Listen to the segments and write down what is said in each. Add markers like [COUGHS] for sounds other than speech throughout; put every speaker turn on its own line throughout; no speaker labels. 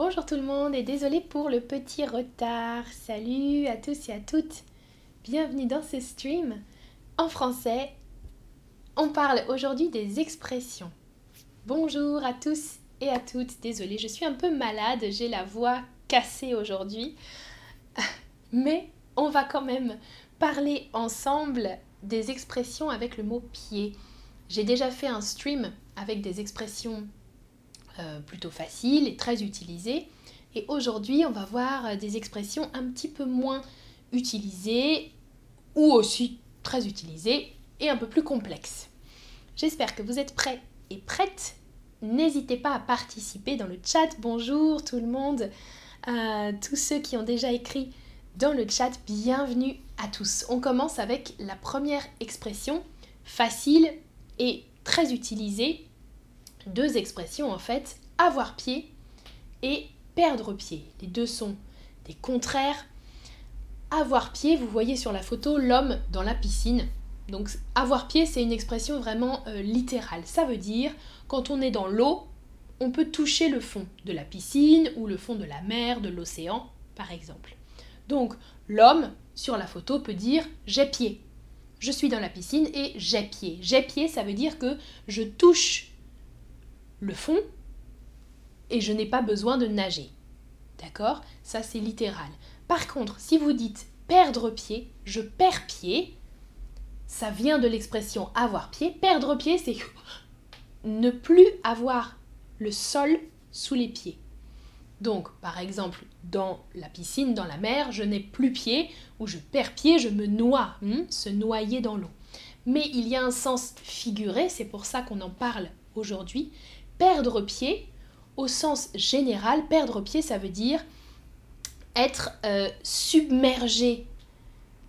Bonjour tout le monde et désolé pour le petit retard. Salut à tous et à toutes. Bienvenue dans ce stream en français. On parle aujourd'hui des expressions. Bonjour à tous et à toutes. Désolée, je suis un peu malade, j'ai la voix cassée aujourd'hui. [LAUGHS] Mais on va quand même parler ensemble des expressions avec le mot pied. J'ai déjà fait un stream avec des expressions euh, plutôt facile et très utilisé. Et aujourd'hui, on va voir euh, des expressions un petit peu moins utilisées ou aussi très utilisées et un peu plus complexes. J'espère que vous êtes prêts et prêtes. N'hésitez pas à participer dans le chat. Bonjour tout le monde. Euh, tous ceux qui ont déjà écrit dans le chat, bienvenue à tous. On commence avec la première expression facile et très utilisée deux expressions en fait, avoir pied et perdre pied. Les deux sont des contraires. Avoir pied, vous voyez sur la photo l'homme dans la piscine. Donc avoir pied, c'est une expression vraiment euh, littérale. Ça veut dire quand on est dans l'eau, on peut toucher le fond de la piscine ou le fond de la mer, de l'océan, par exemple. Donc l'homme sur la photo peut dire j'ai pied. Je suis dans la piscine et j'ai pied. J'ai pied, ça veut dire que je touche le fond et je n'ai pas besoin de nager. D'accord? Ça, c'est littéral. Par contre, si vous dites perdre pied, je perds pied, ça vient de l'expression avoir pied. Perdre pied, c'est [LAUGHS] ne plus avoir le sol sous les pieds. Donc, par exemple, dans la piscine, dans la mer, je n'ai plus pied, ou je perds pied, je me noie, hmm, se noyer dans l'eau. Mais il y a un sens figuré, c'est pour ça qu'on en parle aujourd'hui, perdre pied, au sens général, perdre pied, ça veut dire être euh, submergé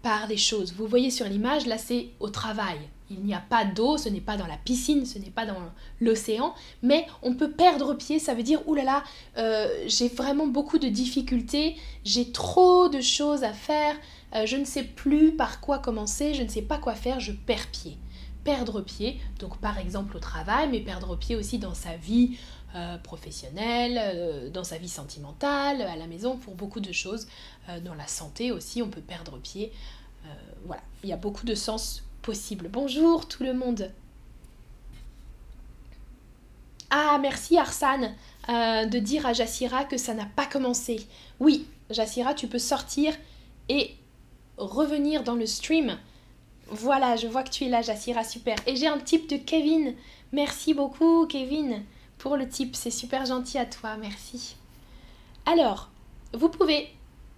par les choses. Vous voyez sur l'image, là c'est au travail. Il n'y a pas d'eau, ce n'est pas dans la piscine, ce n'est pas dans l'océan, mais on peut perdre pied, ça veut dire, oulala, euh, j'ai vraiment beaucoup de difficultés, j'ai trop de choses à faire, euh, je ne sais plus par quoi commencer, je ne sais pas quoi faire, je perds pied perdre pied, donc par exemple au travail, mais perdre pied aussi dans sa vie euh, professionnelle, euh, dans sa vie sentimentale, à la maison, pour beaucoup de choses. Euh, dans la santé aussi, on peut perdre pied. voilà, il y a beaucoup de sens possibles. Bonjour tout le monde. Ah, merci Arsane de dire à Jassira que ça n'a pas commencé. Oui, Jassira, tu peux sortir et revenir dans le stream voilà, je vois que tu es là, Jassira, super. Et j'ai un type de Kevin. Merci beaucoup, Kevin, pour le type. C'est super gentil à toi, merci. Alors, vous pouvez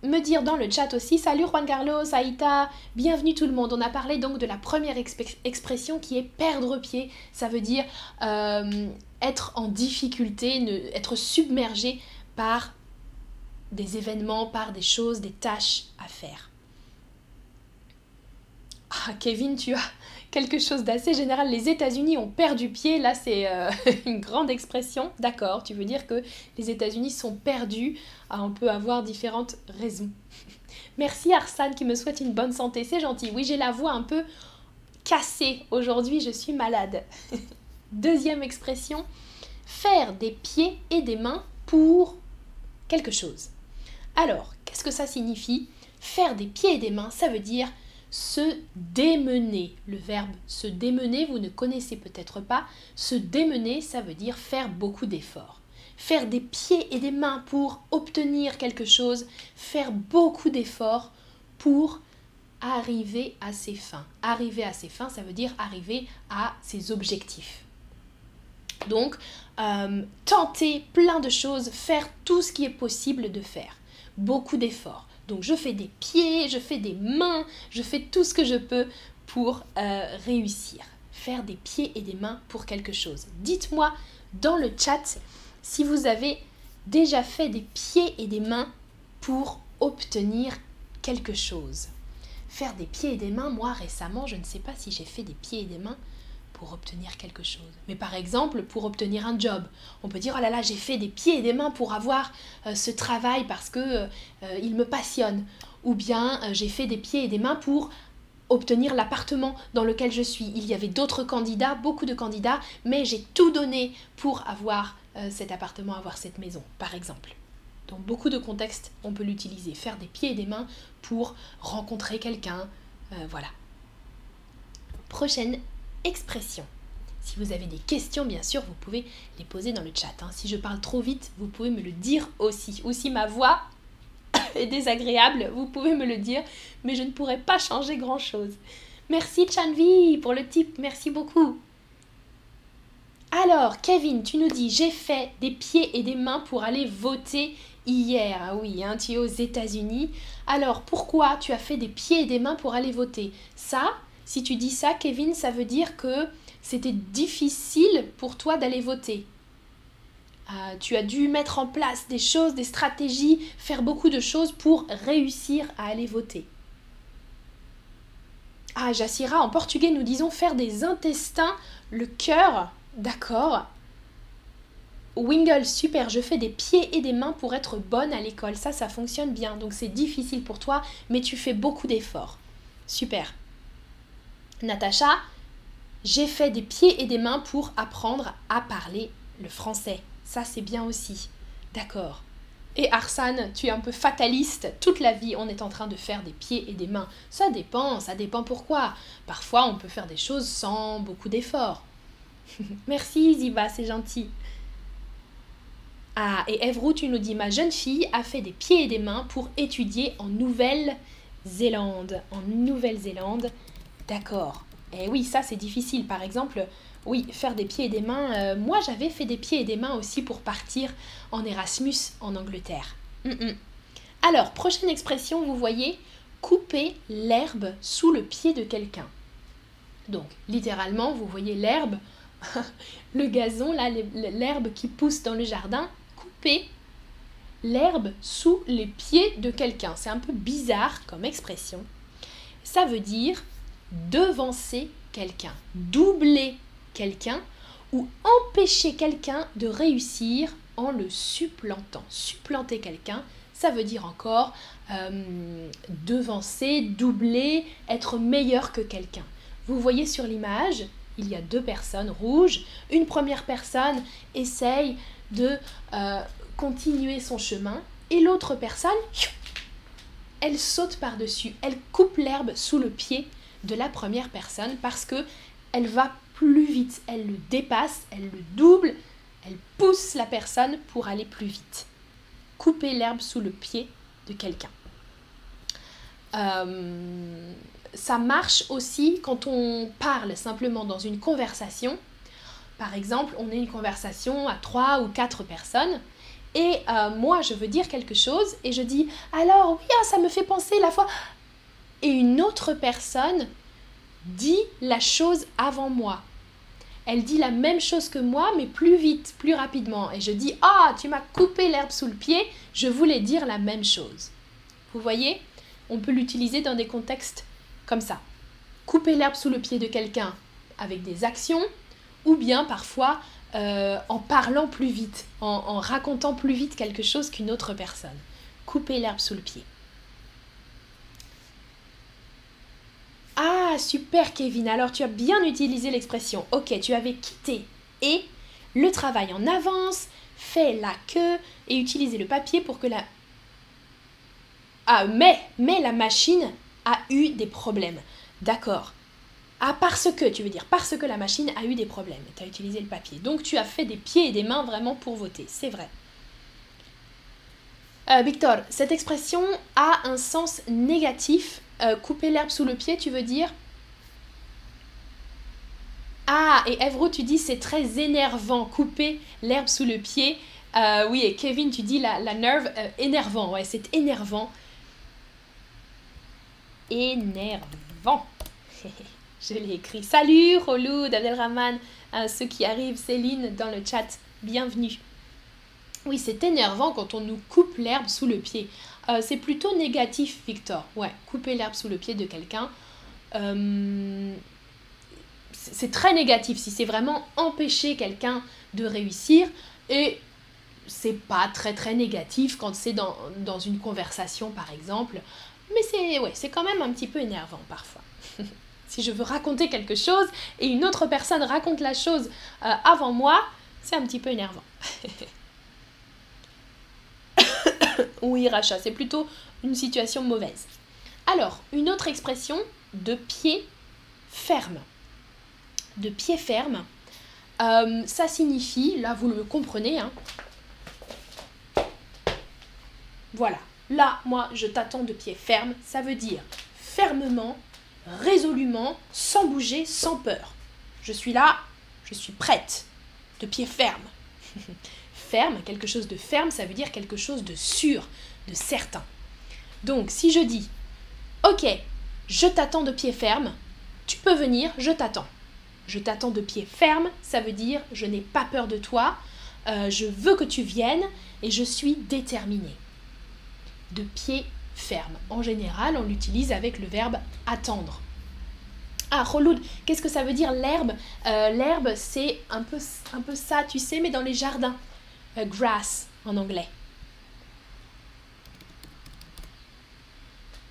me dire dans le chat aussi, salut Juan Carlos, Aïta, bienvenue tout le monde. On a parlé donc de la première expression qui est perdre pied. Ça veut dire euh, être en difficulté, être submergé par des événements, par des choses, des tâches à faire. Ah, Kevin, tu as quelque chose d'assez général. Les États-Unis ont perdu pied. Là, c'est euh, [LAUGHS] une grande expression. D'accord, tu veux dire que les États-Unis sont perdus. On peut avoir différentes raisons. [LAUGHS] Merci Arsane qui me souhaite une bonne santé. C'est gentil. Oui, j'ai la voix un peu cassée. Aujourd'hui, je suis malade. [LAUGHS] Deuxième expression faire des pieds et des mains pour quelque chose. Alors, qu'est-ce que ça signifie? Faire des pieds et des mains, ça veut dire se démener. Le verbe se démener, vous ne connaissez peut-être pas. Se démener, ça veut dire faire beaucoup d'efforts. Faire des pieds et des mains pour obtenir quelque chose, faire beaucoup d'efforts pour arriver à ses fins. Arriver à ses fins, ça veut dire arriver à ses objectifs. Donc, euh, tenter plein de choses, faire tout ce qui est possible de faire. Beaucoup d'efforts. Donc je fais des pieds, je fais des mains, je fais tout ce que je peux pour euh, réussir. Faire des pieds et des mains pour quelque chose. Dites-moi dans le chat si vous avez déjà fait des pieds et des mains pour obtenir quelque chose. Faire des pieds et des mains, moi récemment, je ne sais pas si j'ai fait des pieds et des mains obtenir quelque chose. Mais par exemple, pour obtenir un job, on peut dire oh là là, j'ai fait des pieds et des mains pour avoir euh, ce travail parce que euh, il me passionne. Ou bien euh, j'ai fait des pieds et des mains pour obtenir l'appartement dans lequel je suis. Il y avait d'autres candidats, beaucoup de candidats, mais j'ai tout donné pour avoir cet appartement, avoir cette maison, par exemple. Dans beaucoup de contextes, on peut l'utiliser. Faire des pieds et des mains pour rencontrer quelqu'un. Euh, voilà. Prochaine expression. Si vous avez des questions, bien sûr, vous pouvez les poser dans le chat. Hein. Si je parle trop vite, vous pouvez me le dire aussi. Ou si ma voix [COUGHS] est désagréable, vous pouvez me le dire, mais je ne pourrai pas changer grand-chose. Merci Chanvi pour le tip, merci beaucoup. Alors, Kevin, tu nous dis, j'ai fait des pieds et des mains pour aller voter hier. Ah oui, hein, tu es aux États-Unis. Alors, pourquoi tu as fait des pieds et des mains pour aller voter? Ça, si tu dis ça, Kevin, ça veut dire que c'était difficile pour toi d'aller voter. Euh, tu as dû mettre en place des choses, des stratégies, faire beaucoup de choses pour réussir à aller voter. Ah, Jassira, en portugais, nous disons faire des intestins, le cœur, d'accord. Wingle, super, je fais des pieds et des mains pour être bonne à l'école. Ça, ça fonctionne bien. Donc c'est difficile pour toi, mais tu fais beaucoup d'efforts. Super. Natacha, j'ai fait des pieds et des mains pour apprendre à parler le français. Ça, c'est bien aussi. D'accord. Et Arsane, tu es un peu fataliste. Toute la vie, on est en train de faire des pieds et des mains. Ça dépend, ça dépend pourquoi. Parfois, on peut faire des choses sans beaucoup d'efforts. [LAUGHS] Merci Ziba, c'est gentil. Ah, et Evrou, tu nous dis, ma jeune fille a fait des pieds et des mains pour étudier en Nouvelle-Zélande. En Nouvelle-Zélande, d'accord. Et eh oui, ça c'est difficile. Par exemple, oui, faire des pieds et des mains. Euh, moi, j'avais fait des pieds et des mains aussi pour partir en Erasmus en Angleterre. Mm, mm. Alors, prochaine expression, vous voyez, couper l'herbe sous le pied de quelqu'un. Donc, littéralement, vous voyez l'herbe, [LAUGHS] le gazon, là, l'herbe qui pousse dans le jardin, couper l'herbe sous les pieds de quelqu'un. C'est un peu bizarre comme expression. Ça veut dire devancer quelqu'un, doubler quelqu'un ou empêcher quelqu'un de réussir en le supplantant. Supplanter quelqu'un, ça veut dire encore euh, devancer, doubler, être meilleur que quelqu'un. Vous voyez sur l'image, il y a deux personnes rouges. Une première personne essaye de euh, continuer son chemin et l'autre personne, elle saute par-dessus, elle coupe l'herbe sous le pied de la première personne parce que elle va plus vite, elle le dépasse, elle le double, elle pousse la personne pour aller plus vite. Couper l'herbe sous le pied de quelqu'un. Euh, ça marche aussi quand on parle simplement dans une conversation. Par exemple, on a une conversation à trois ou quatre personnes et euh, moi je veux dire quelque chose et je dis alors oui ah, ça me fait penser la fois et une autre personne dit la chose avant moi. Elle dit la même chose que moi, mais plus vite, plus rapidement. Et je dis Ah, tu m'as coupé l'herbe sous le pied, je voulais dire la même chose. Vous voyez On peut l'utiliser dans des contextes comme ça. Couper l'herbe sous le pied de quelqu'un avec des actions, ou bien parfois euh, en parlant plus vite, en racontant plus vite quelque chose qu'une autre personne. Couper l'herbe sous le pied. Ah, super Kevin, alors tu as bien utilisé l'expression. Ok, tu avais quitté et le travail en avance, fait la queue et utilisé le papier pour que la... Ah, mais, mais la machine a eu des problèmes. D'accord. Ah, parce que, tu veux dire, parce que la machine a eu des problèmes. Tu as utilisé le papier. Donc tu as fait des pieds et des mains vraiment pour voter. C'est vrai. Euh, Victor, cette expression a un sens négatif euh, couper l'herbe sous le pied, tu veux dire? Ah, et Evro, tu dis c'est très énervant, couper l'herbe sous le pied. Euh, oui, et Kevin, tu dis la, nerve euh, énervant. Ouais, c'est énervant. Énervant. [LAUGHS] Je l'ai écrit. Salut, Rolou, Abdelrahman, ceux qui arrivent, Céline dans le chat, bienvenue. Oui, c'est énervant quand on nous coupe l'herbe sous le pied. Euh, c'est plutôt négatif, Victor. Ouais, couper l'herbe sous le pied de quelqu'un. Euh, c'est très négatif si c'est vraiment empêcher quelqu'un de réussir. Et c'est pas très très négatif quand c'est dans, une conversation, par exemple. Mais c'est ouais, c'est quand même un petit peu énervant parfois. [LAUGHS] si je veux raconter quelque chose et une autre personne raconte la chose euh, avant moi, c'est un petit peu énervant. [LAUGHS] [COUGHS] oui, rachat, c'est plutôt une situation mauvaise. Alors, une autre expression de pied ferme. De pied ferme, euh, ça signifie, là vous le comprenez, hein. voilà, là moi je t'attends de pied ferme, ça veut dire fermement, résolument, sans bouger, sans peur. Je suis là, je suis prête, de pied ferme. [LAUGHS] quelque chose de ferme, ça veut dire quelque chose de sûr, de certain. Donc si je dis, ok, je t'attends de pied ferme, tu peux venir, je t'attends. Je t'attends de pied ferme, ça veut dire je n'ai pas peur de toi, euh, je veux que tu viennes et je suis déterminée. De pied ferme. En général, on l'utilise avec le verbe attendre. Ah, Roloud, qu'est-ce que ça veut dire l'herbe? Euh, L'herbe, c'est un peu ça, tu sais, mais dans les jardins. Grass en anglais.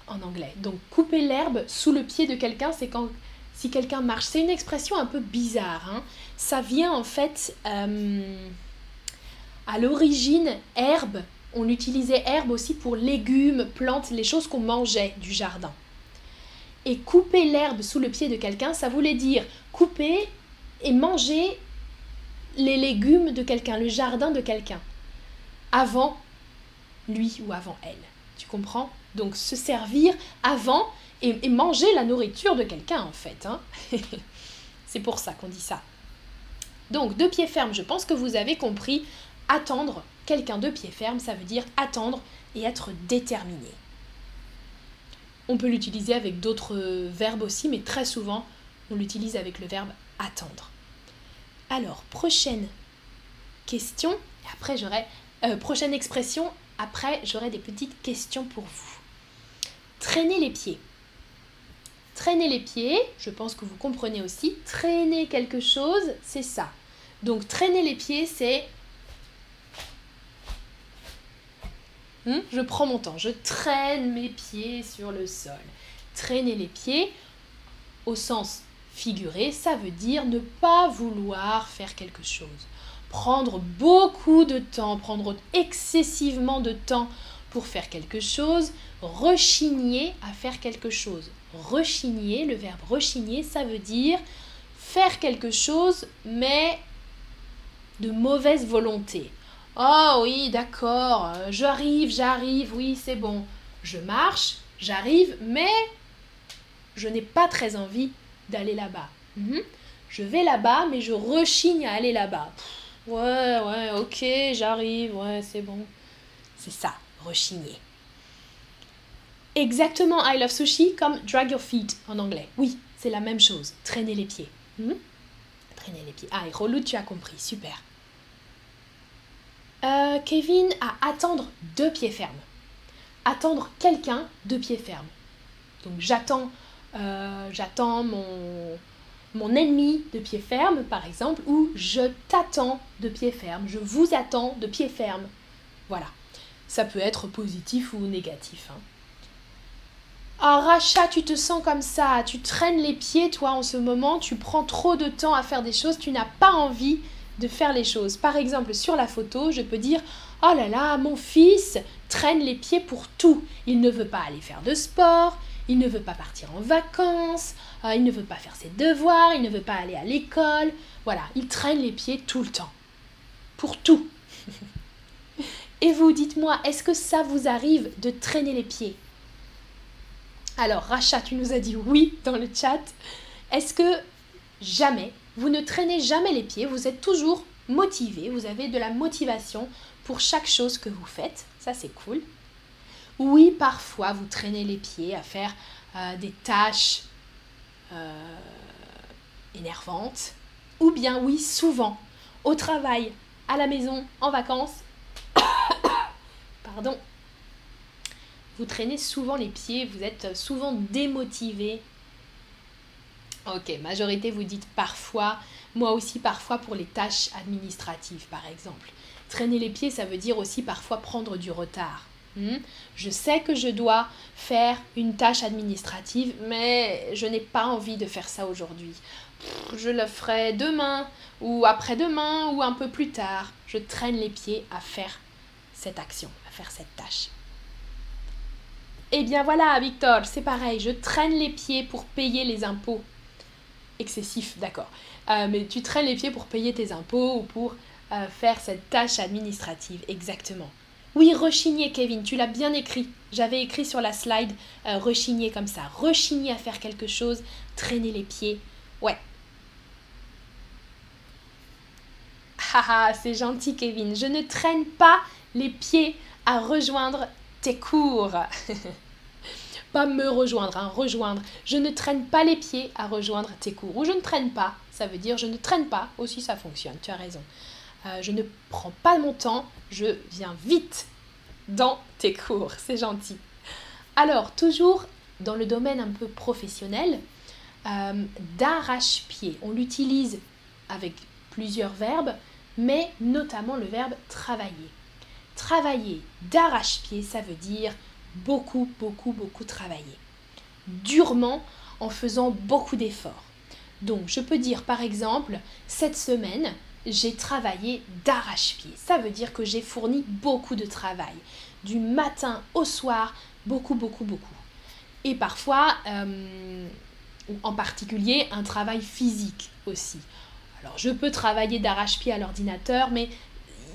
En anglais. Donc, couper l'herbe sous le pied de quelqu'un, c'est quand si quelqu'un marche. C'est une expression un peu bizarre. Hein. Ça vient en fait euh, à l'origine, herbe. On utilisait herbe aussi pour légumes, plantes, les choses qu'on mangeait du jardin. Et couper l'herbe sous le pied de quelqu'un, ça voulait dire couper et manger les légumes de quelqu'un, le jardin de quelqu'un, avant lui ou avant elle. Tu comprends? Donc se servir avant et, manger la nourriture de quelqu'un en fait. Hein. [LAUGHS] C'est pour ça qu'on dit ça. Donc de pied ferme, je pense que vous avez compris, attendre quelqu'un de pied ferme, ça veut dire attendre et être déterminé. On peut l'utiliser avec d'autres verbes aussi, mais très souvent, on l'utilise avec le verbe attendre. Alors, prochaine question, après j'aurai... Euh, prochaine expression, après j'aurai des petites questions pour vous. Traîner les pieds. Traîner les pieds, je pense que vous comprenez aussi, traîner quelque chose, c'est ça. Donc traîner les pieds, c'est Hmm? je prends mon temps, je traîne mes pieds sur le sol. Traîner les pieds, au sens figuré, ça veut dire ne pas vouloir faire quelque chose. Prendre beaucoup de temps, prendre excessivement de temps pour faire quelque chose, rechigner à faire quelque chose. Rechigner, le verbe rechigner, ça veut dire faire quelque chose mais de mauvaise volonté. Oh oui, d'accord, euh, j'arrive, j'arrive, oui, c'est bon. Je marche, j'arrive, mais je n'ai pas très envie d'aller là-bas. Mhm. Je vais là-bas, mais je rechigne à aller là-bas. Ouais, ouais, ok, j'arrive, ouais, c'est bon. C'est ça, rechigner. Exactement I love sushi comme drag your feet en anglais. Oui, c'est la même chose, traîner les pieds. Mhm. Traîner les pieds. Ah, et Rolou, tu as compris, super. Euh, Kevin à attendre de pied ferme. Attendre quelqu'un de pied ferme. Donc j'attends euh, j'attends mon, mon ennemi de pied ferme, par exemple, ou je t'attends de pied ferme, je vous attends de pied ferme. Voilà. Ça peut être positif ou négatif. Hein. Ah, Racha, tu te sens comme ça, tu traînes les pieds, toi, en ce moment, tu prends trop de temps à faire des choses, tu n'as pas envie de faire les choses. Par exemple, sur la photo, je peux dire Oh là là, mon fils traîne les pieds pour tout. Il ne veut pas aller faire de sport, il ne veut pas partir en vacances, euh, il ne veut pas faire ses devoirs, il ne veut pas aller à l'école. Voilà, il traîne les pieds tout le temps. Pour tout. [LAUGHS] Et vous, dites-moi, est-ce que ça vous arrive de traîner les pieds? Alors, Racha, tu nous as dit oui dans le chat. Est-ce que jamais vous ne traînez jamais les pieds, vous êtes toujours motivé, vous avez de la motivation pour chaque chose que vous faites? Ça, c'est cool. Oui, parfois, vous traînez les pieds à faire euh, des tâches euh, énervantes. Ou bien, oui, souvent, au travail, à la maison, en vacances. [COUGHS] Pardon. Vous traînez souvent les pieds, vous êtes souvent démotivé Ok, majorité, vous dites parfois, moi aussi parfois pour les tâches administratives par exemple. Traîner les pieds, ça veut dire aussi parfois prendre du retard. Hmm? Je sais que je dois faire une tâche administrative, mais je n'ai pas envie de faire ça aujourd'hui. Je le ferai demain, ou après-demain, ou un peu plus tard. Je traîne les pieds à faire cette action, à faire cette tâche. Eh bien voilà, Victor, c'est pareil, je traîne les pieds pour payer les impôts. Excessif, d'accord. Euh, mais tu traînes les pieds pour payer tes impôts ou pour euh, faire cette tâche administrative, exactement. Oui, rechigner, Kevin, tu l'as bien écrit. J'avais écrit sur la slide euh, rechigner comme ça. Rechigner à faire quelque chose, traîner les pieds. Ouais. [LAUGHS] Haha, c'est gentil, Kevin. Je ne traîne pas les pieds à rejoindre tes cours. [LAUGHS] pas me rejoindre, hein, rejoindre. Je ne traîne pas les pieds à rejoindre tes cours. Ou je ne traîne pas, ça veut dire je ne traîne pas. Aussi, ça fonctionne, tu as raison. Euh, je ne prends pas mon temps, je viens vite dans tes cours. C'est gentil. Alors, toujours dans le domaine un peu professionnel, euh, d'arrache-pied. On l'utilise avec plusieurs verbes, mais notamment le verbe travailler. Travailler d'arrache-pied, ça veut dire beaucoup, beaucoup, beaucoup travailler. Durement en faisant beaucoup d'efforts. Donc je peux dire par exemple, cette semaine, j'ai travaillé d'arrache-pied. Ça veut dire que j'ai fourni beaucoup de travail. Du matin au soir, beaucoup, beaucoup, beaucoup. Et parfois, euh, en particulier, un travail physique aussi. Alors je peux travailler d'arrache-pied à l'ordinateur, mais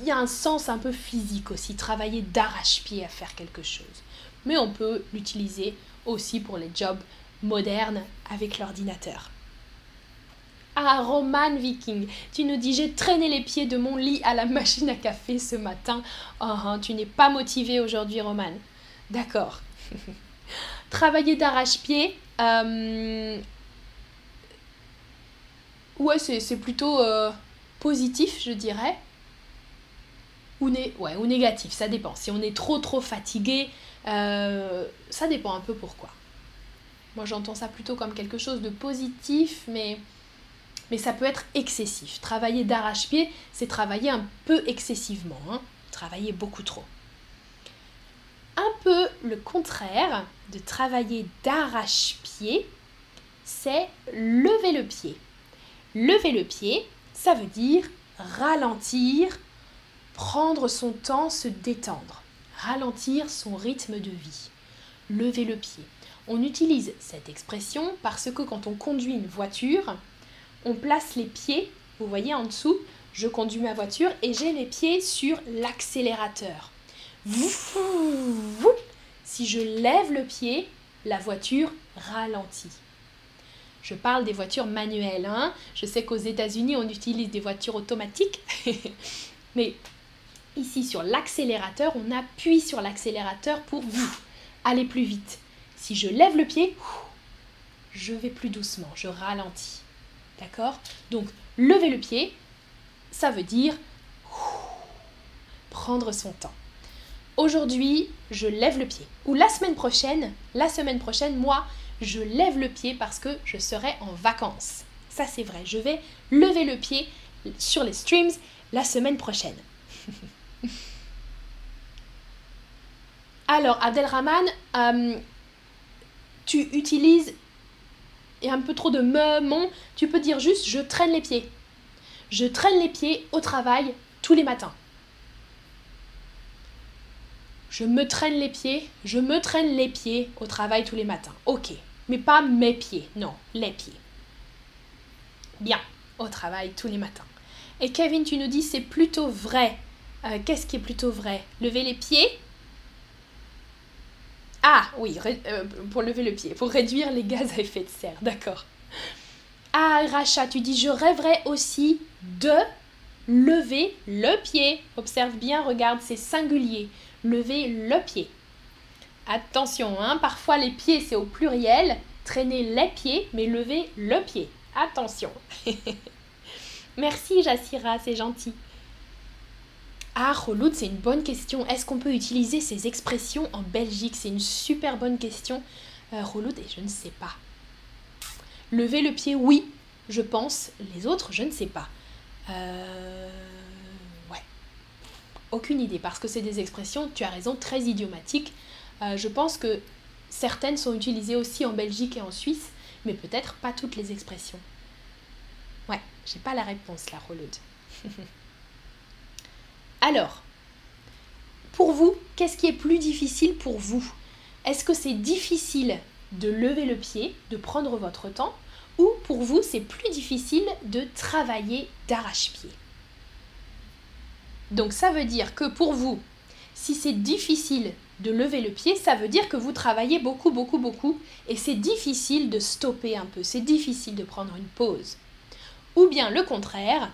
il y a un sens un peu physique aussi, travailler d'arrache-pied à faire quelque chose. Mais on peut l'utiliser aussi pour les jobs modernes avec l'ordinateur. Ah, Roman Viking, tu nous dis j'ai traîné les pieds de mon lit à la machine à café ce matin. Oh, hein, tu n'es pas motivé aujourd'hui, Roman. D'accord. [LAUGHS] Travailler d'arrache-pied. Euh, ouais, c'est plutôt euh, positif, je dirais ou, négatif, ça dépend. Si on est trop trop fatigué, euh, ça dépend un peu pourquoi. Moi j'entends ça plutôt comme quelque chose de positif, mais, mais ça peut être excessif. Travailler d'arrache-pied, c'est travailler un peu excessivement, hein. travailler beaucoup trop. Un peu le contraire de travailler d'arrache-pied, c'est lever le pied. Lever le pied, ça veut dire ralentir Prendre son temps, se détendre. Ralentir son rythme de vie. Lever le pied. On utilise cette expression parce que quand on conduit une voiture, on place les pieds, vous voyez en dessous, je conduis ma voiture et j'ai les pieds sur l'accélérateur. Si je lève le pied, la voiture ralentit. Je parle des voitures manuelles. Hein. Je sais qu'aux États-Unis, on utilise des voitures automatiques. [LAUGHS] Mais ici sur l'accélérateur, on appuie sur l'accélérateur pour aller plus vite. Si je lève le pied, je vais plus doucement, je ralentis. D'accord? Donc, lever le pied, ça veut dire prendre son temps. Aujourd'hui, je lève le pied. Ou la semaine prochaine, la semaine prochaine, moi, je lève le pied parce que je serai en vacances. Ça, c'est vrai. Je vais lever le pied sur les streams la semaine prochaine. [LAUGHS] Alors, Abdelrahman, euh, tu utilises et un peu trop de me, mon, tu peux dire juste je traîne les pieds. Je traîne les pieds au travail tous les matins. Je me traîne les pieds, je me traîne les pieds au travail tous les matins. Ok, mais pas mes pieds, non, les pieds. Bien, au travail tous les matins. Et Kevin, tu nous dis c'est plutôt vrai. Euh, qu'est-ce qui est plutôt vrai? Lever les pieds ah oui, euh, pour lever le pied, pour réduire les gaz à effet de serre, d'accord. Ah Racha, tu dis je rêverais aussi de lever le pied. Observe bien, regarde, c'est singulier. Lever le pied. Attention, hein, parfois les pieds c'est au pluriel. Traîner les pieds, mais lever le pied. Attention. [LAUGHS] Merci Jassira, c'est gentil. Ah, Roloud, c'est une bonne question. Est-ce qu'on peut utiliser ces expressions en Belgique? C'est une super bonne question, euh, et je ne sais pas. Lever le pied, oui, je pense. Les autres, je ne sais pas. Euh, ouais. Aucune idée, parce que c'est des expressions, tu as raison, très idiomatiques. Euh, je pense que certaines sont utilisées aussi en Belgique et en Suisse, mais peut-être pas toutes les expressions. Ouais, j'ai pas la réponse là, Roloud. [LAUGHS] Alors, Pour vous, qu'est-ce qui est plus difficile pour vous? Est-ce que c'est difficile de lever le pied, de prendre votre temps, ou pour vous, c'est plus difficile de travailler d'arrache-pied? Donc ça veut dire que pour vous, si c'est difficile de lever le pied, ça veut dire que vous travaillez beaucoup, beaucoup, beaucoup, et c'est difficile de stopper un peu, c'est difficile de prendre une pause. Ou bien le contraire,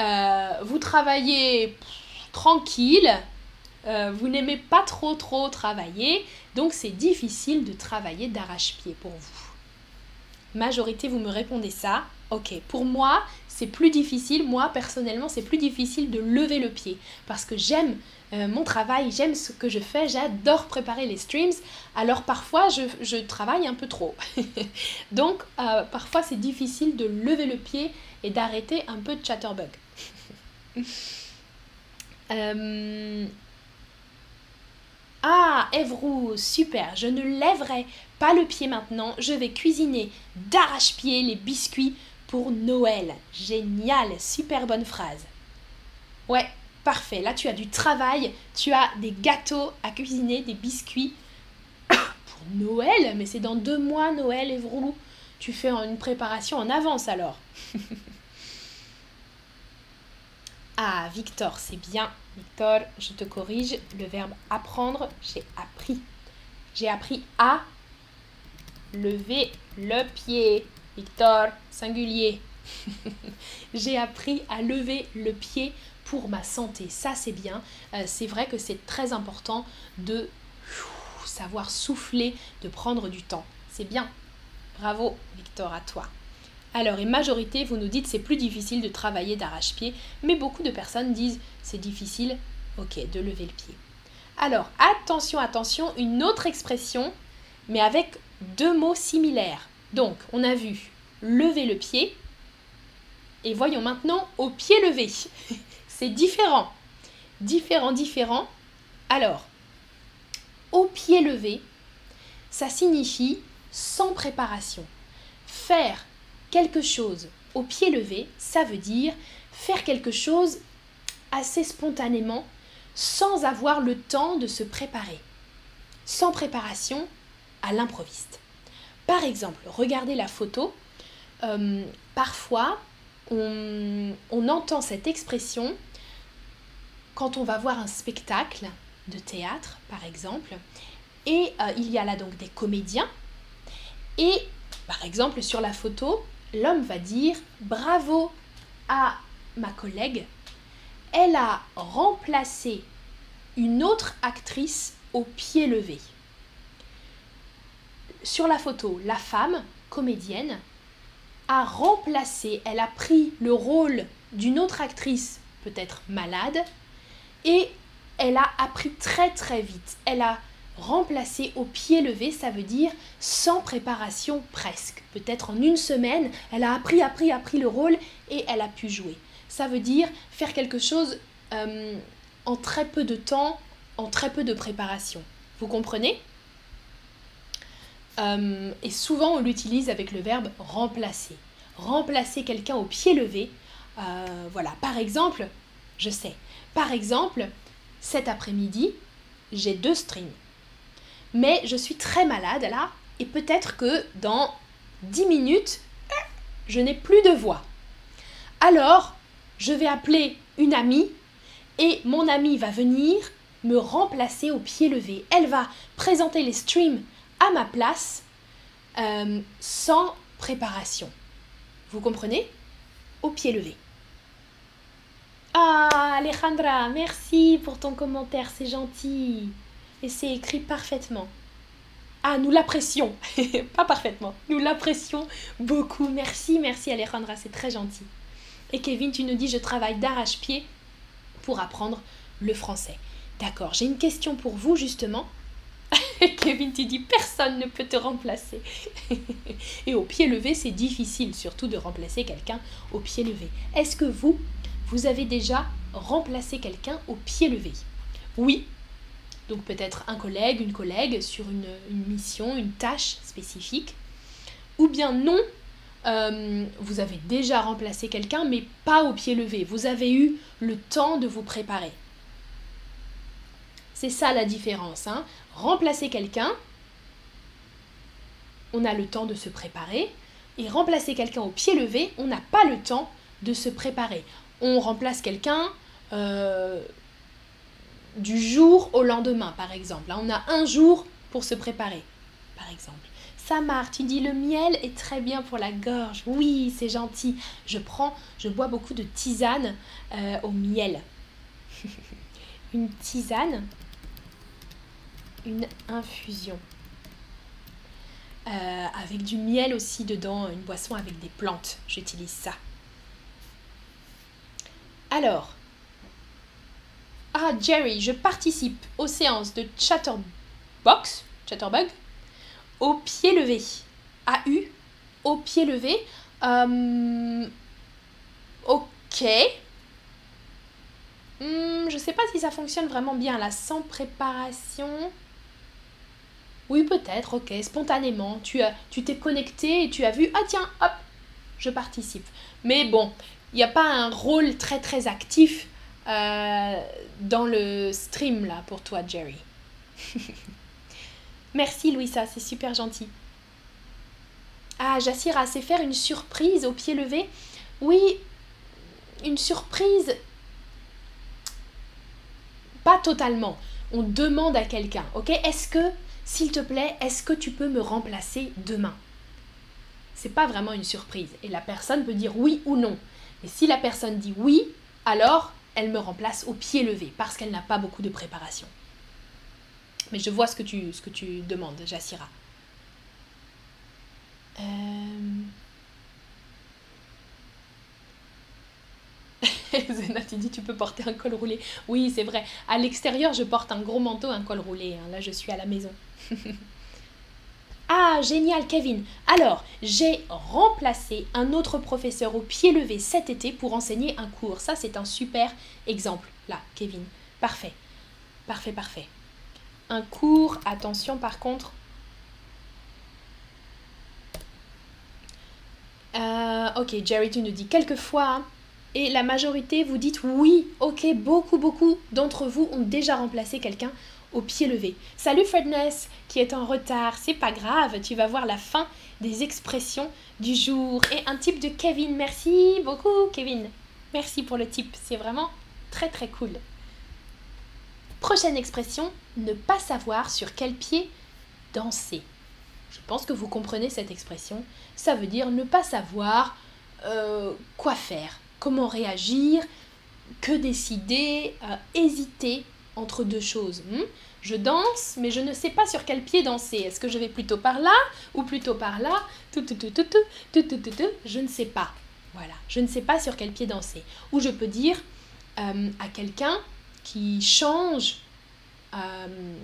euh, vous travaillez tranquille, euh, vous n'aimez pas trop trop travailler, donc c'est difficile de travailler d'arrache-pied pour vous. Majorité, vous me répondez ça. Ok, pour moi, c'est plus difficile. Moi, personnellement, c'est plus difficile de lever le pied parce que j'aime euh, mon travail, j'aime ce que je fais, j'adore préparer les streams. Alors parfois, je, travaille un peu trop. [LAUGHS] donc, euh, parfois, c'est difficile de lever le pied et d'arrêter un peu de chatterbug. [LAUGHS] euh, ah, Evrou, super, je ne lèverai pas le pied maintenant, je vais cuisiner d'arrache-pied les biscuits pour Noël. Génial, super bonne phrase. Ouais, parfait, là tu as du travail, tu as des gâteaux à cuisiner, des biscuits pour Noël, mais c'est dans deux mois Noël, Evrou. Tu fais une préparation en avance alors. [LAUGHS] ah, Victor, c'est bien. Victor, je te corrige, le verbe apprendre, j'ai appris. J'ai appris à lever le pied. Victor, singulier. [LAUGHS] j'ai appris à lever le pied pour ma santé. Ça, c'est bien. Euh, c'est vrai que c'est très important de savoir souffler, de prendre du temps. C'est bien. Bravo, Victor, à toi. Alors, et majorité, vous nous dites c'est plus difficile de travailler d'arrache-pied, mais beaucoup de personnes disent c'est difficile, ok, de lever le pied. Alors, attention, attention, une autre expression, mais avec deux mots similaires. Donc, on a vu lever le pied, et voyons maintenant au pied levé. [LAUGHS] c'est différent. Différent, différent. Alors, au pied levé, ça signifie sans préparation. Faire quelque chose au pied levé, ça veut dire faire quelque chose assez spontanément, sans avoir le temps de se préparer, sans préparation à l'improviste. Par exemple, regardez la photo, euh, parfois on, entend cette expression quand on va voir un spectacle de théâtre, par exemple, et euh, il y a là donc des comédiens, et par exemple sur la photo, l'homme va dire bravo à ma collègue, elle a remplacé une autre actrice au pied levé. Sur la photo, la femme, comédienne, a remplacé, elle a pris le rôle d'une autre actrice, peut-être malade, et elle a appris très très vite. Elle a remplacer au pied levé, ça veut dire sans préparation presque. Peut-être en une semaine, elle a appris, appris, appris le rôle et elle a pu jouer. Ça veut dire faire quelque chose euh, en très peu de temps, en très peu de préparation. Vous comprenez? Euh, Et souvent on l'utilise avec le verbe remplacer. Remplacer quelqu'un au pied levé. Euh, voilà, par exemple, je sais, par exemple, cet après-midi, j'ai deux strings mais je suis très malade là, et peut-être que dans 10 minutes, je n'ai plus de voix. Alors, je vais appeler une amie, et mon amie va venir me remplacer au pied levé. Elle va présenter les streams à ma place euh, sans préparation. Vous comprenez? Au pied levé. Ah, Alejandra, merci pour ton commentaire, c'est gentil c'est écrit parfaitement. Ah, nous l'apprécions. [LAUGHS] Pas parfaitement. Nous l'apprécions beaucoup. Merci, merci Alejandra, c'est très gentil. Et Kevin, tu nous dis je travaille d'arrache-pied pour apprendre le français. D'accord, j'ai une question pour vous justement. [LAUGHS] Kevin, tu dis personne ne peut te remplacer. [LAUGHS] Et au pied levé, c'est difficile surtout de remplacer quelqu'un au pied levé. Est-ce que vous, vous avez déjà remplacé quelqu'un au pied levé? Oui, donc peut-être un collègue, une collègue sur une, mission, une tâche spécifique. Ou bien non, euh, vous avez déjà remplacé quelqu'un, mais pas au pied levé. Vous avez eu le temps de vous préparer. C'est ça la différence. Hein. Remplacer quelqu'un, on a le temps de se préparer. Et remplacer quelqu'un au pied levé, on n'a pas le temps de se préparer. On remplace quelqu'un euh, du jour au lendemain, par exemple. on a un jour pour se préparer, par exemple. Samar, tu dis le miel est très bien pour la gorge. Oui, c'est gentil. Je prends, je bois beaucoup de tisane euh, au miel. [LAUGHS] une tisane, une infusion. Euh, avec du miel aussi dedans, une boisson avec des plantes. J'utilise ça. Alors, ah Jerry, je participe aux séances de Chatterbox, Chatterbug, au pied levé. AU, au pied levé. Euh, ok. Hmm, je sais pas si ça fonctionne vraiment bien là, sans préparation. Oui, peut-être, ok, spontanément. Tu as, tu t'es connecté et tu as vu, ah tiens, hop, je participe. Mais bon, il n'y a pas un rôle très très actif euh, dans le stream là pour toi, Jerry. [LAUGHS] Merci Louisa, c'est super gentil. Ah, Jassira, c'est faire une surprise au pied levé? Oui, une surprise. Pas totalement. On demande à quelqu'un, ok? Est-ce que s'il te plaît, est-ce que tu peux me remplacer demain? C'est pas vraiment une surprise et la personne peut dire oui ou non. Et si la personne dit oui, alors elle me remplace au pied levé parce qu'elle n'a pas beaucoup de préparation. Mais je vois ce que tu, demandes, Jassira. Euh... [LAUGHS] Zena, tu dis tu peux porter un col roulé. Oui, c'est vrai. À l'extérieur, je porte un gros manteau, un col roulé. Hein. Là, je suis à la maison. [LAUGHS] ah, génial, Kevin. Alors, j'ai remplacé un autre professeur au pied levé cet été pour enseigner un cours. Ça, c'est un super exemple. Là, Kevin. Parfait. Parfait, parfait. Un cours, attention par contre. Euh, ok, Jerry, tu nous dis quelquefois. Hein, et la majorité, vous dites oui, ok, beaucoup, beaucoup d'entre vous ont déjà remplacé quelqu'un au pied levé. Salut Fredness qui est en retard, c'est pas grave, tu vas voir la fin des expressions du jour. Et un type de Kevin, merci beaucoup Kevin. Merci pour le type, c'est vraiment très très cool. Prochaine expression, ne pas savoir sur quel pied danser. Je pense que vous comprenez cette expression. Ça veut dire ne pas savoir euh, quoi faire comment réagir, que décider, euh, hésiter entre deux choses. Hmm? Je danse, mais je ne sais pas sur quel pied danser. Est-ce que je vais plutôt par là ou plutôt par là? Je ne sais pas. Voilà, je ne sais pas sur quel pied danser. Ou je peux dire euh, à quelqu'un qui change euh,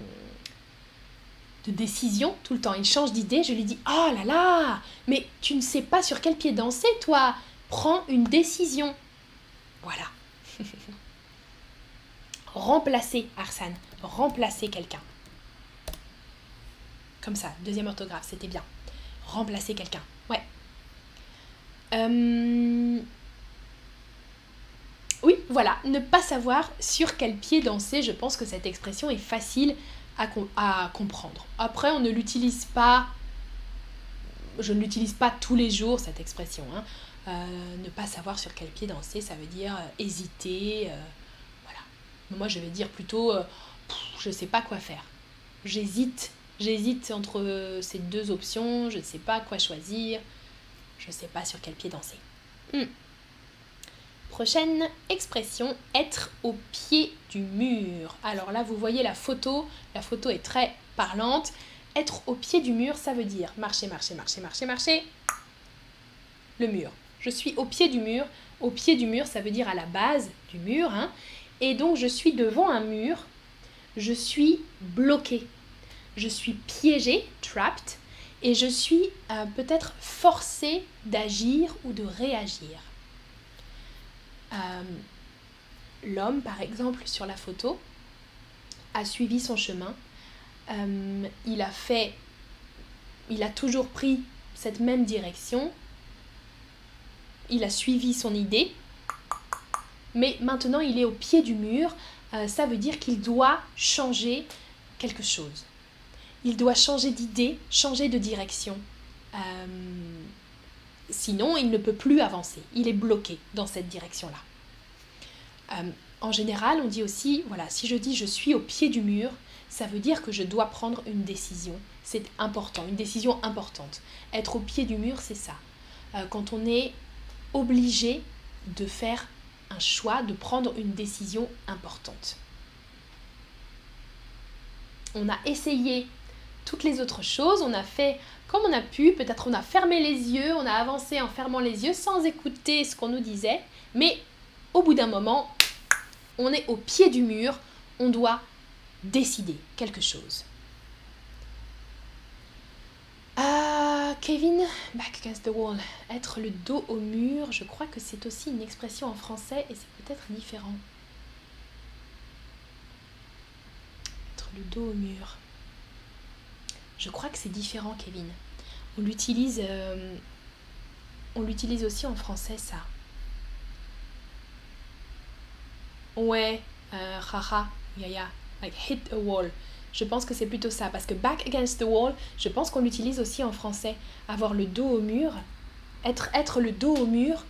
de décision tout le temps, il change d'idée, je lui dis Oh là là, mais tu ne sais pas sur quel pied danser, toi Prends une décision. Voilà. [LAUGHS] remplacer, Arsane. Remplacer quelqu'un. Comme ça, deuxième orthographe, c'était bien. Remplacer quelqu'un. Ouais. Euh, oui, voilà. Ne pas savoir sur quel pied danser, je pense que cette expression est facile à, comprendre. Après, on ne l'utilise pas. Je ne l'utilise pas tous les jours, cette expression. Hein. Euh, ne pas savoir sur quel pied danser, ça veut dire euh, hésiter. Euh, moi, je vais dire plutôt, je ne sais pas quoi faire. J'hésite. J'hésite entre ces deux options. Je ne sais pas quoi choisir. Je ne sais pas sur quel pied danser. Hmm. Prochaine expression, être au pied du mur. Alors là, vous voyez la photo. La photo est très parlante. Être au pied du mur, ça veut dire marcher, marcher, marcher, marcher, marcher. Le mur je suis au pied du mur. Au pied du mur, ça veut dire à la base du mur. Hein. Et donc, je suis devant un mur. Je suis bloqué. Je suis piégé, trapped. Et je suis euh, peut-être forcé d'agir ou de réagir. Euh, l'homme, par exemple, sur la photo, a suivi son chemin. Euh, il a fait, il a toujours pris cette même direction il a suivi son idée, mais maintenant il est au pied du mur. euh, ça veut dire qu'il doit changer quelque chose. Il doit changer d'idée, changer de direction. Euh, sinon, il ne peut plus avancer. Il est bloqué dans cette direction-là. Euh, en général, on dit aussi, voilà, si je dis je suis au pied du mur, ça veut dire que je dois prendre une décision. C'est important, une décision importante. Être au pied du mur, c'est ça. quand on est obligé de faire choix, de prendre une décision importante. On a essayé toutes les autres choses, on a fait comme on a pu, peut-être on a fermé les yeux, on a avancé en fermant les yeux sans écouter ce qu'on nous disait, mais au bout d'un moment, on est au pied du mur, on doit décider quelque chose. Kevin, back against the wall. Être le dos au mur, je crois que c'est aussi une expression en français et c'est peut-être différent. Être le dos au mur. Je crois que c'est différent, Kevin. On l'utilise, euh, on l'utilise aussi en français, ça. Ouais, euh, haha, yaya, like hit a wall. Je pense que c'est plutôt ça, parce que back against the wall, je pense qu'on l'utilise aussi en français. Avoir le dos au mur, être, être le dos au mur.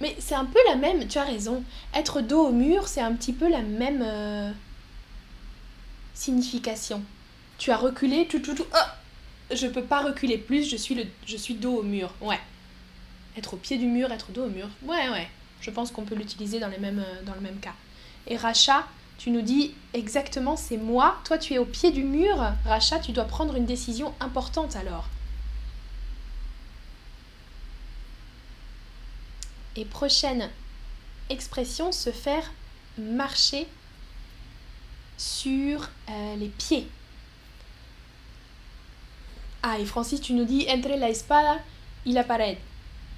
Mais c'est un peu la même, tu as raison. Être dos au mur, c'est un petit peu la même euh, signification. Tu as reculé, tout, tout, tout. Oh je peux pas reculer plus, je suis, le, je suis dos au mur. Ouais. Être au pied du mur, être dos au mur. Ouais, ouais. Je pense qu'on peut l'utiliser dans, euh, dans le même cas. Et rachat, tu nous dis exactement c'est moi, toi tu es au pied du mur, Racha, tu dois prendre une décision importante alors. Et prochaine expression, se faire marcher sur euh, les pieds. Ah, et Francis, tu nous dis entre la espada y la pared.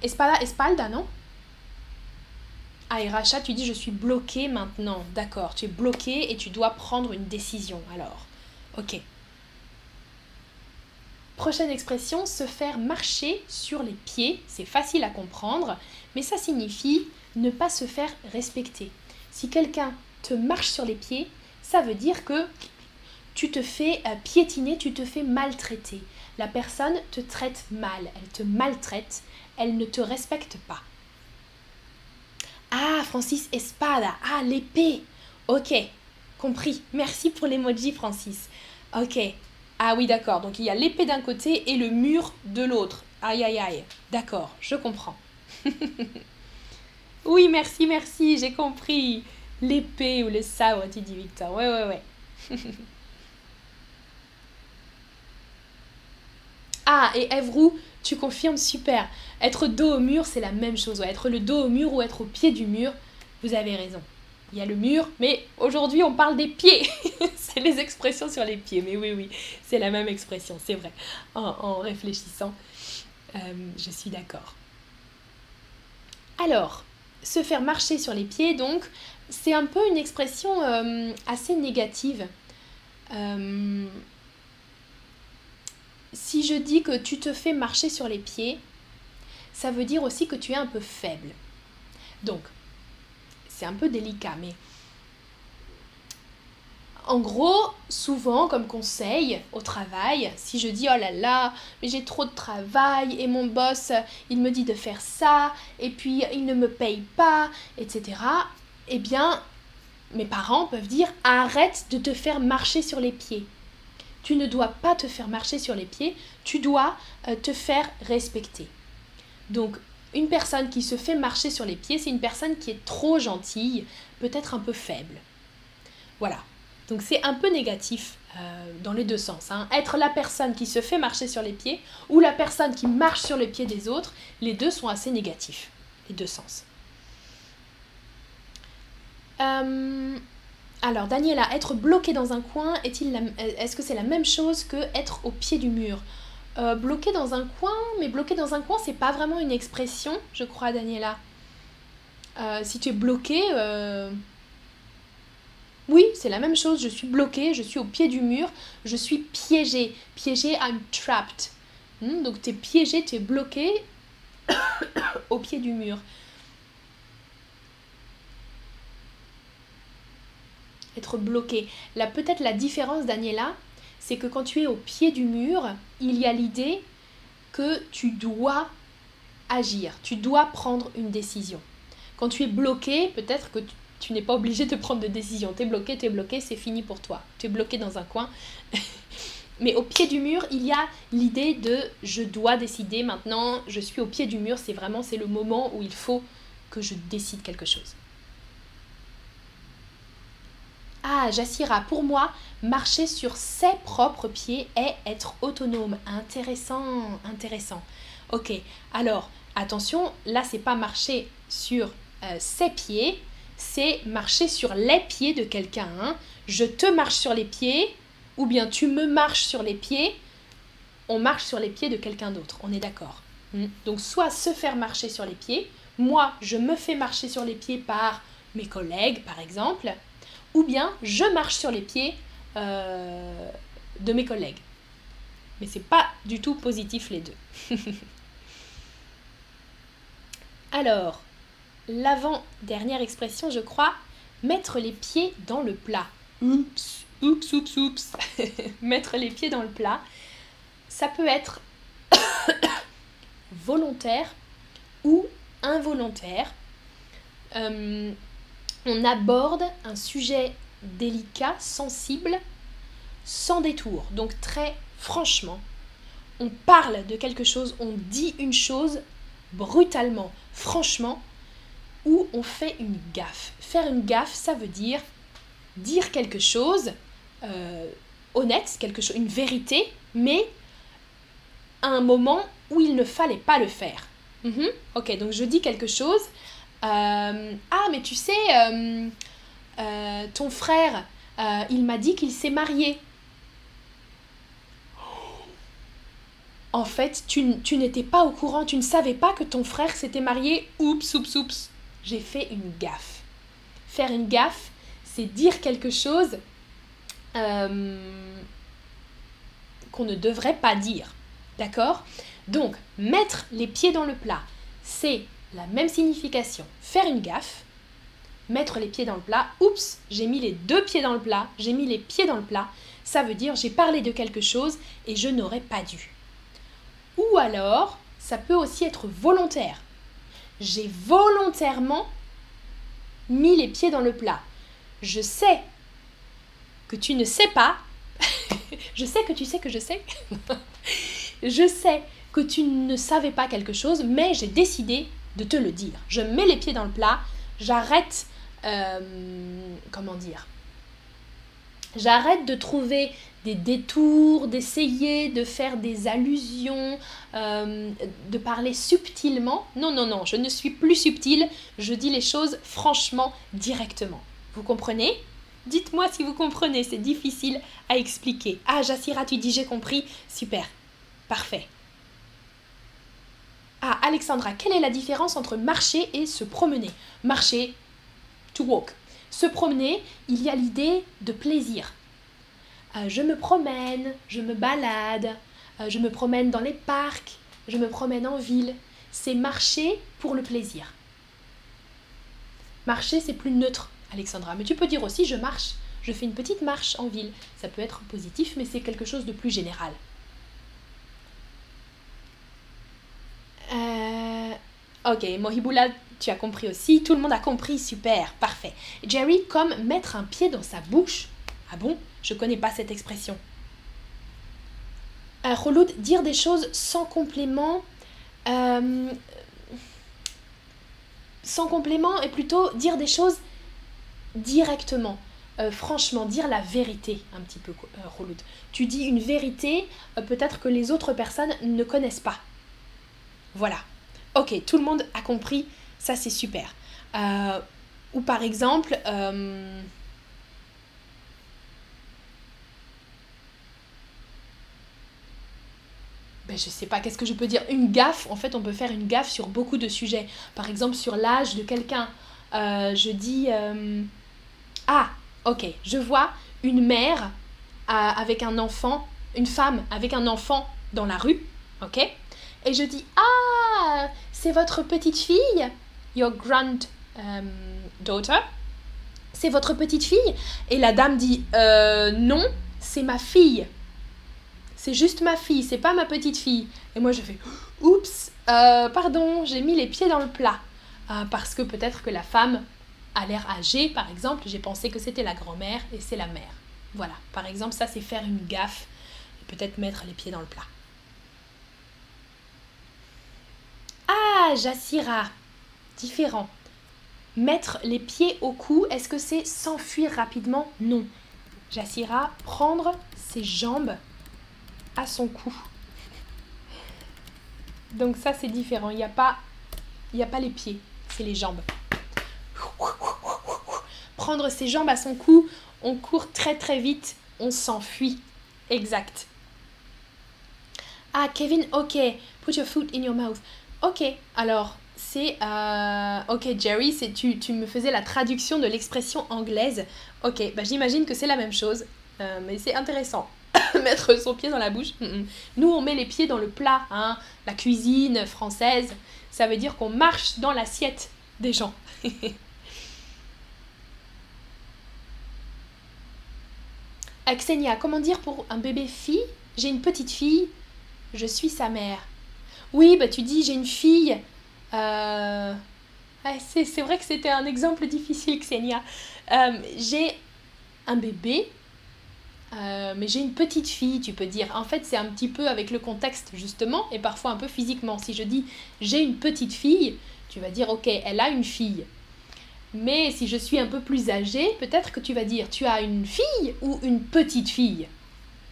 Espada, espalda, non ah, Racha, tu dis je suis bloqué maintenant. D'accord, tu es bloqué et tu dois prendre une décision alors. Ok. Prochaine expression, se faire marcher sur les pieds. C'est facile à comprendre, mais ça signifie ne pas se faire respecter. Si quelqu'un te marche sur les pieds, ça veut dire que tu te fais euh, piétiner, tu te fais maltraiter. La personne te traite mal, elle te maltraite, elle ne te respecte pas. Ah, Francis, espada. Ah, l'épée. Ok, compris. Merci pour l'emoji, Francis. Ok. Ah oui, d'accord. Donc il y a l'épée d'un côté et le mur de l'autre. Aïe, aïe, aïe. D'accord, je comprends. [LAUGHS] oui, merci, merci, j'ai compris. L'épée ou le sabre, tu dis Victor. Ouais, ouais, ouais. [LAUGHS] ah, et Evrou, tu confirmes, super. Être dos au mur, c'est la même chose. être le dos au mur ou être au pied du mur, vous avez raison. Il y a le mur, mais aujourd'hui on parle des pieds. [LAUGHS] c'est les expressions sur les pieds. Mais oui, oui, c'est la même expression, c'est vrai. En, réfléchissant, euh, je suis d'accord. Alors, se faire marcher sur les pieds, donc, c'est un peu une expression euh, assez négative. Euh, si je dis que tu te fais marcher sur les pieds, ça veut dire aussi que tu es un peu faible. Donc, c'est un peu délicat, mais en gros, souvent, comme conseil au travail, si je dis oh là là, mais j'ai trop de travail et mon boss, il me dit de faire ça, et puis il ne me paye pas, etc., eh bien, mes parents peuvent dire arrête de te faire marcher sur les pieds. Tu ne dois pas te faire marcher sur les pieds, tu dois euh, te faire respecter. Donc, une personne qui se fait marcher sur les pieds, c'est une personne qui est trop gentille, peut-être un peu faible. Voilà. Donc c'est un peu négatif euh, dans les deux sens. Hein. Être la personne qui se fait marcher sur les pieds ou la personne qui marche sur les pieds des autres, les deux sont assez négatifs. Les deux sens. Euh, alors, Daniela, être bloqué dans un coin, est-ce que c'est la même chose que être au pied du mur? Euh, Bloqué dans un coin, mais bloqué dans un coin, c'est pas vraiment une expression, je crois, Daniela. Euh, si tu es bloqué, euh, oui, c'est la même chose. Je suis bloqué, je suis au pied du mur, je suis piégé. Piégé, I'm trapped. Hmm, donc, tu es piégé, tu es bloqué [COUGHS] au pied du mur. Être bloqué. Là, peut-être la différence, Daniela, c'est que quand tu es au pied du mur, il y a l'idée que tu dois agir, tu dois prendre une décision. Quand tu es bloqué, peut-être que tu, n'es pas obligé de prendre de décision. Tu es bloqué, tu es bloqué, c'est fini pour toi. Tu es bloqué dans un coin. [LAUGHS] Mais au pied du mur, il y a l'idée de je dois décider maintenant, je suis au pied du mur, c'est vraiment c'est le moment où il faut que je décide quelque chose. Ah, Jassira, pour moi, marcher sur ses propres pieds est être autonome. Intéressant, intéressant. Ok, alors attention, là c'est pas marcher sur euh, ses pieds, c'est marcher sur les pieds de quelqu'un. Hein. Je te marche sur les pieds, ou bien tu me marches sur les pieds, on marche sur les pieds de quelqu'un d'autre. On est d'accord. Hmm. Donc soit se faire marcher sur les pieds, moi je me fais marcher sur les pieds par mes collègues par exemple, ou bien je marche sur les pieds euh, de mes collègues. Mais c'est pas du tout positif les deux. [LAUGHS] Alors, l'avant-dernière expression, je crois, mettre les pieds dans le plat. Oups, oups, oups, oups. [LAUGHS] mettre les pieds dans le plat, ça peut être [COUGHS] volontaire ou involontaire. Euh, on aborde un sujet délicat, sensible, sans détour. Donc très franchement, on parle de quelque chose, on dit une chose brutalement, franchement, ou on fait une gaffe. Faire une gaffe, ça veut dire dire quelque chose euh, honnête, quelque chose, une vérité, mais à un moment où il ne fallait pas le faire. Mhm. Ok, donc je dis quelque chose. Euh, ah, mais tu sais, euh, ton frère, il m'a dit qu'il s'est marié. En fait, tu, tu n'étais pas au courant, tu ne savais pas que ton frère s'était marié. Oups, oups, oups. J'ai fait une gaffe. Faire une gaffe, c'est dire quelque chose euh, qu'on ne devrait pas dire. D'accord? Donc, mettre les pieds dans le plat, c'est la même signification. Faire une gaffe, mettre les pieds dans le plat, oups, j'ai mis les deux pieds dans le plat, j'ai mis les pieds dans le plat, ça veut dire j'ai parlé de quelque chose et je n'aurais pas dû. Ou alors, ça peut aussi être volontaire. J'ai volontairement mis les pieds dans le plat. Je sais que tu ne sais pas. [LAUGHS] je sais que tu sais que je sais. [LAUGHS] je sais que tu ne savais pas quelque chose, mais j'ai décidé de te le dire. Je mets les pieds dans le plat, j'arrête, euh, comment dire, j'arrête de trouver des détours, d'essayer de faire des allusions, euh, de parler subtilement. Non, non, non, je ne suis plus subtile, je dis les choses franchement, directement. Vous comprenez? Dites-moi si vous comprenez, c'est difficile à expliquer. Ah, Jassira, tu dis j'ai compris. Super. Parfait. Ah, Alexandra, quelle est la différence entre marcher et se promener? Marcher, to walk. Se promener, il y a l'idée de plaisir. Euh, je me promène, je me balade, euh, je me promène dans les parcs, je me promène en ville. C'est marcher pour le plaisir. Marcher, c'est plus neutre, Alexandra. Mais tu peux dire aussi je marche, je fais une petite marche en ville. Ça peut être positif, mais c'est quelque chose de plus général. Euh, ok, Mohiboula, tu as compris aussi. Tout le monde a compris, super, parfait. Jerry, comme mettre un pied dans sa bouche. Ah bon? Je connais pas cette expression. Euh, dire des choses sans complément. Euh, sans complément et plutôt dire des choses directement. Euh, franchement, dire la vérité un petit peu, euh, Tu dis une vérité, peut-être que les autres personnes ne connaissent pas. Voilà. Ok, tout le monde a compris, ça c'est super. ou par exemple, ben, je sais pas, qu'est-ce que je peux dire? Une gaffe, en fait, on peut faire une gaffe sur beaucoup de sujets. Par exemple, sur l'âge de quelqu'un. Euh, je dis euh, Ah, ok, je vois une mère euh, avec un enfant, une femme avec un enfant dans la rue, ok? Et je dis Ah, c'est votre petite fille? Your granddaughter c'est votre petite fille? Et la dame dit euh, non, c'est ma fille. C'est juste ma fille, c'est pas ma petite fille. Et moi je fais oups, euh, pardon, j'ai mis les pieds dans le plat. Euh, parce que peut-être que la femme a l'air âgée, par exemple, j'ai pensé que c'était la grand-mère et c'est la mère. Voilà, par exemple, ça c'est faire une gaffe et peut-être mettre les pieds dans le plat. Ah, Jassira, différent. Mettre les pieds au cou, est-ce que c'est s'enfuir rapidement? Non. Jassira, prendre ses jambes à son cou. Donc ça c'est différent, il n'y a, pas, a pas les pieds, c'est les jambes. Prendre ses jambes à son cou, on court très très vite, on s'enfuit. Exact. Ah Kevin, ok, put your foot in your mouth. Ok, alors c'est... Euh, ok Jerry, tu, tu me faisais la traduction de l'expression anglaise. Ok, bah, j'imagine que c'est la même chose, euh, mais c'est intéressant. [COUGHS] Mettre son pied dans la bouche. Nous, on met les pieds dans le plat. Hein. La cuisine française, ça veut dire qu'on marche dans l'assiette des gens. [LAUGHS] Xenia, comment dire pour un bébé fille? J'ai une petite fille, je suis sa mère. Oui, bah tu dis j'ai une fille. Euh... c'est vrai que c'était un exemple difficile, Xenia. Euh, j'ai un bébé, euh, mais j'ai une petite fille, tu peux dire. En fait, c'est un petit peu avec le contexte, justement, et parfois un peu physiquement. Si je dis j'ai une petite fille, tu vas dire ok, elle a une fille. Mais si je suis un peu plus âgée, peut-être que tu vas dire tu as une fille ou une petite fille.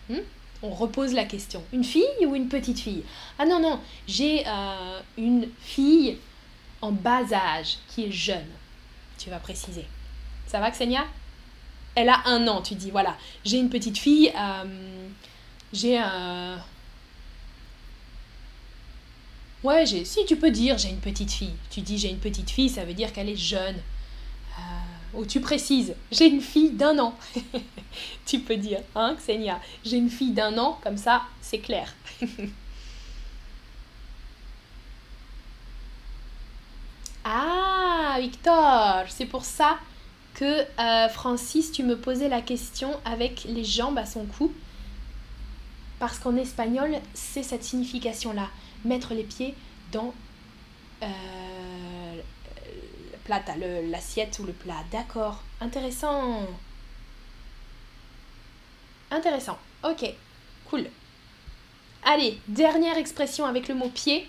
Hmm? On repose la question. Une fille ou une petite fille? Ah non, non, j'ai euh, une fille en bas âge qui est jeune. Tu vas préciser. Ça va, Xenia? Elle a un an, tu dis, voilà. J'ai une petite fille, euh, j'ai un... Ouais, j'ai... si tu peux dire j'ai une petite fille. Tu dis j'ai une petite fille, ça veut dire qu'elle est jeune ou tu précises, j'ai une fille d'un an. [LAUGHS] tu peux dire, hein, Xenia, j'ai une fille d'un an, comme ça, c'est clair. [LAUGHS] ah, Victor, c'est pour ça que euh, Francis, tu me posais la question avec les jambes à son cou. Parce qu'en espagnol, c'est cette signification-là. Mettre les pieds dans euh, plat, l'assiette ou le plat. D'accord, intéressant. Intéressant, ok, cool. Allez, dernière expression avec le mot pied.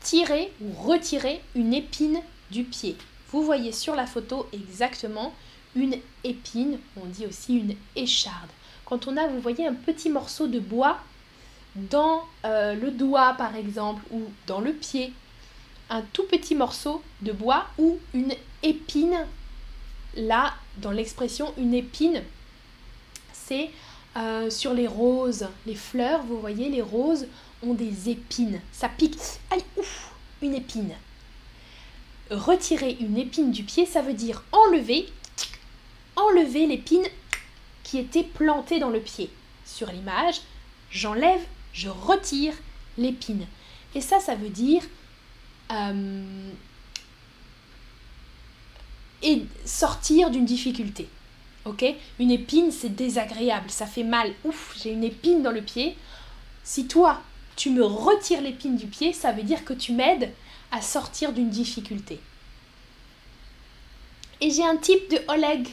Tirer ou retirer une épine du pied. Vous voyez sur la photo exactement une épine, on dit aussi une écharde. Quand on a, vous voyez, un petit morceau de bois dans euh, le doigt par exemple ou dans le pied, un tout petit morceau de bois ou une épine. Là, dans l'expression une épine, c'est euh, sur les roses, les fleurs, vous voyez, les roses ont des épines. Ça pique. Aïe, ouf, une épine. Retirer une épine du pied, ça veut dire enlever, enlever l'épine qui était plantée dans le pied. Sur l'image, j'enlève, je retire l'épine. Et ça, ça veut dire euh, et sortir d'une difficulté. Ok? Une épine, c'est désagréable, ça fait mal. Ouf, j'ai une épine dans le pied. Si toi, tu me retires l'épine du pied, ça veut dire que tu m'aides à sortir d'une difficulté. Et j'ai un type de Oleg.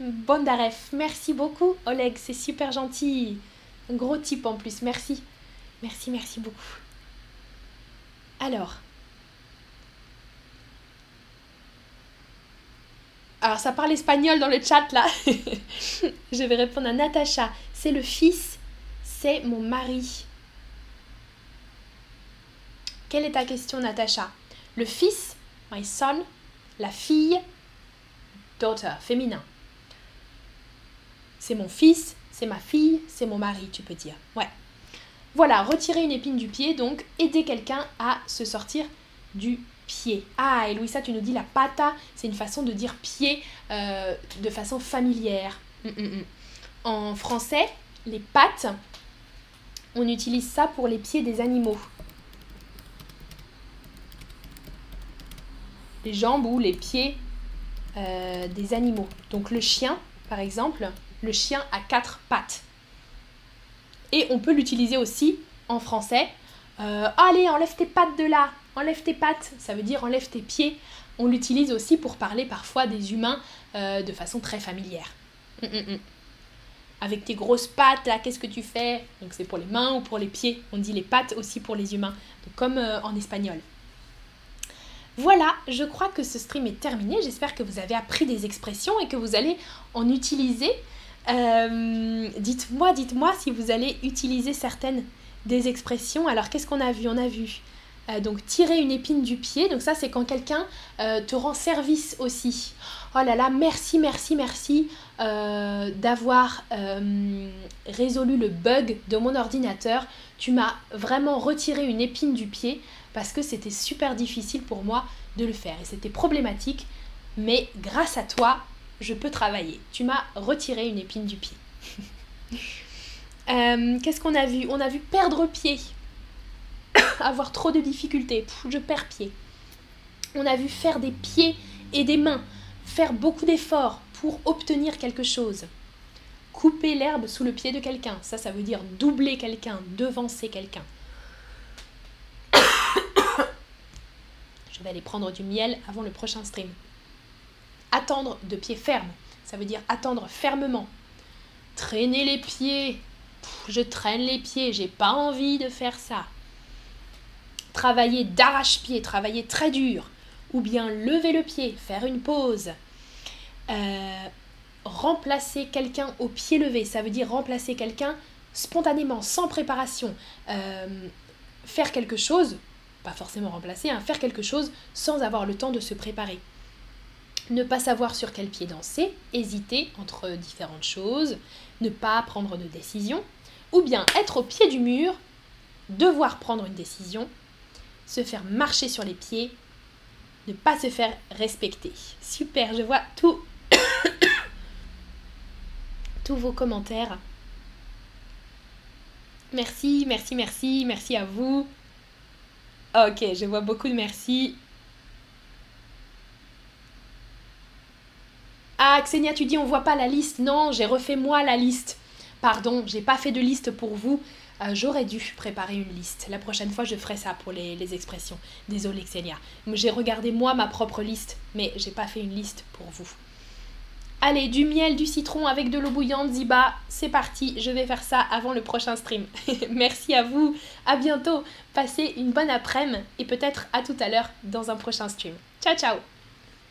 Bondaref. Merci beaucoup, Oleg. C'est super gentil. Un gros type en plus. Merci. Merci, merci beaucoup. Alors, Alors ça parle espagnol dans le chat là. [LAUGHS] je vais répondre à Natacha. C'est le fils, c'est mon mari. Quelle est ta question Natacha? Le fils, my son, la fille, daughter, féminin. C'est mon fils, c'est ma fille, c'est mon mari, tu peux dire. Ouais. Voilà, retirer une épine du pied, donc aider quelqu'un à se sortir du pied. Ah, et Louisa, tu nous dis la pata, c'est une façon de dire pied euh, de façon familière. Mm, mm, mm. En français, les pattes, on utilise ça pour les pieds des animaux. Les jambes ou les pieds euh, des animaux. Donc le chien, par exemple, le chien a quatre pattes. Et on peut l'utiliser aussi en français. Euh, allez, enlève tes pattes de là, enlève tes pattes, ça veut dire enlève tes pieds. On l'utilise aussi pour parler parfois des humains euh, de façon très familière. Hum, hum, hum. Avec tes grosses pattes, là, qu'est-ce que tu fais? Donc c'est pour les mains ou pour les pieds. On dit les pattes aussi pour les humains, comme en espagnol. Voilà, je crois que ce stream est terminé. J'espère que vous avez appris des expressions et que vous allez en utiliser. Euh, dites-moi, dites-moi si vous allez utiliser certaines des expressions. Alors, qu'est-ce qu'on a vu? On a vu euh, donc tirer une épine du pied. Donc ça, c'est quand quelqu'un euh, te rend service aussi. Oh là là, merci, merci, merci d'avoir résolu le bug de mon ordinateur. Tu m'as vraiment retiré une épine du pied parce que c'était super difficile pour moi de le faire et c'était problématique. Mais grâce à toi, je peux travailler. Tu m'as retiré une épine du pied. [LAUGHS] Euh, qu'est-ce qu'on a vu? On a vu perdre pied. [COUGHS] Avoir trop de difficultés. je perds pied. On a vu faire des pieds et des mains. Faire beaucoup d'efforts pour obtenir quelque chose. Couper l'herbe sous le pied de quelqu'un. Ça, ça veut dire doubler quelqu'un, devancer quelqu'un. [COUGHS] Je vais aller prendre du miel avant le prochain stream. Attendre de pied ferme, ça veut dire attendre fermement. Traîner les pieds. je traîne les pieds, j'ai pas envie de faire ça. Travailler d'arrache-pied, travailler très dur. Ou bien lever le pied, faire une pause. Euh, remplacer quelqu'un au pied levé, ça veut dire remplacer quelqu'un spontanément, sans préparation. Euh, faire quelque chose pas forcément remplacer, hein, faire quelque chose sans avoir le temps de se préparer. Ne pas savoir sur quel pied danser, hésiter entre différentes choses, ne pas prendre de décision, ou bien être au pied du mur, devoir prendre une décision, se faire marcher sur les pieds, ne pas se faire respecter. Super, je vois tout [COUGHS] tous vos commentaires. Merci, merci, merci, merci à vous. Ok, je vois beaucoup de merci. Ah, Xenia, tu dis on voit pas la liste. Non, j'ai refait moi la liste. Pardon, j'ai pas fait de liste pour vous. Euh, j'aurais dû préparer une liste. La prochaine fois, je ferai ça pour les, les expressions. Désolée, Xenia. J'ai regardé moi ma propre liste, mais j'ai pas fait une liste pour vous. Allez, du miel, du citron avec de l'eau bouillante, Ziba, c'est parti, je vais faire ça avant le prochain stream. [LAUGHS] Merci à vous, à bientôt, passez une bonne après-midi et peut-être à tout à l'heure dans un prochain stream. Ciao ciao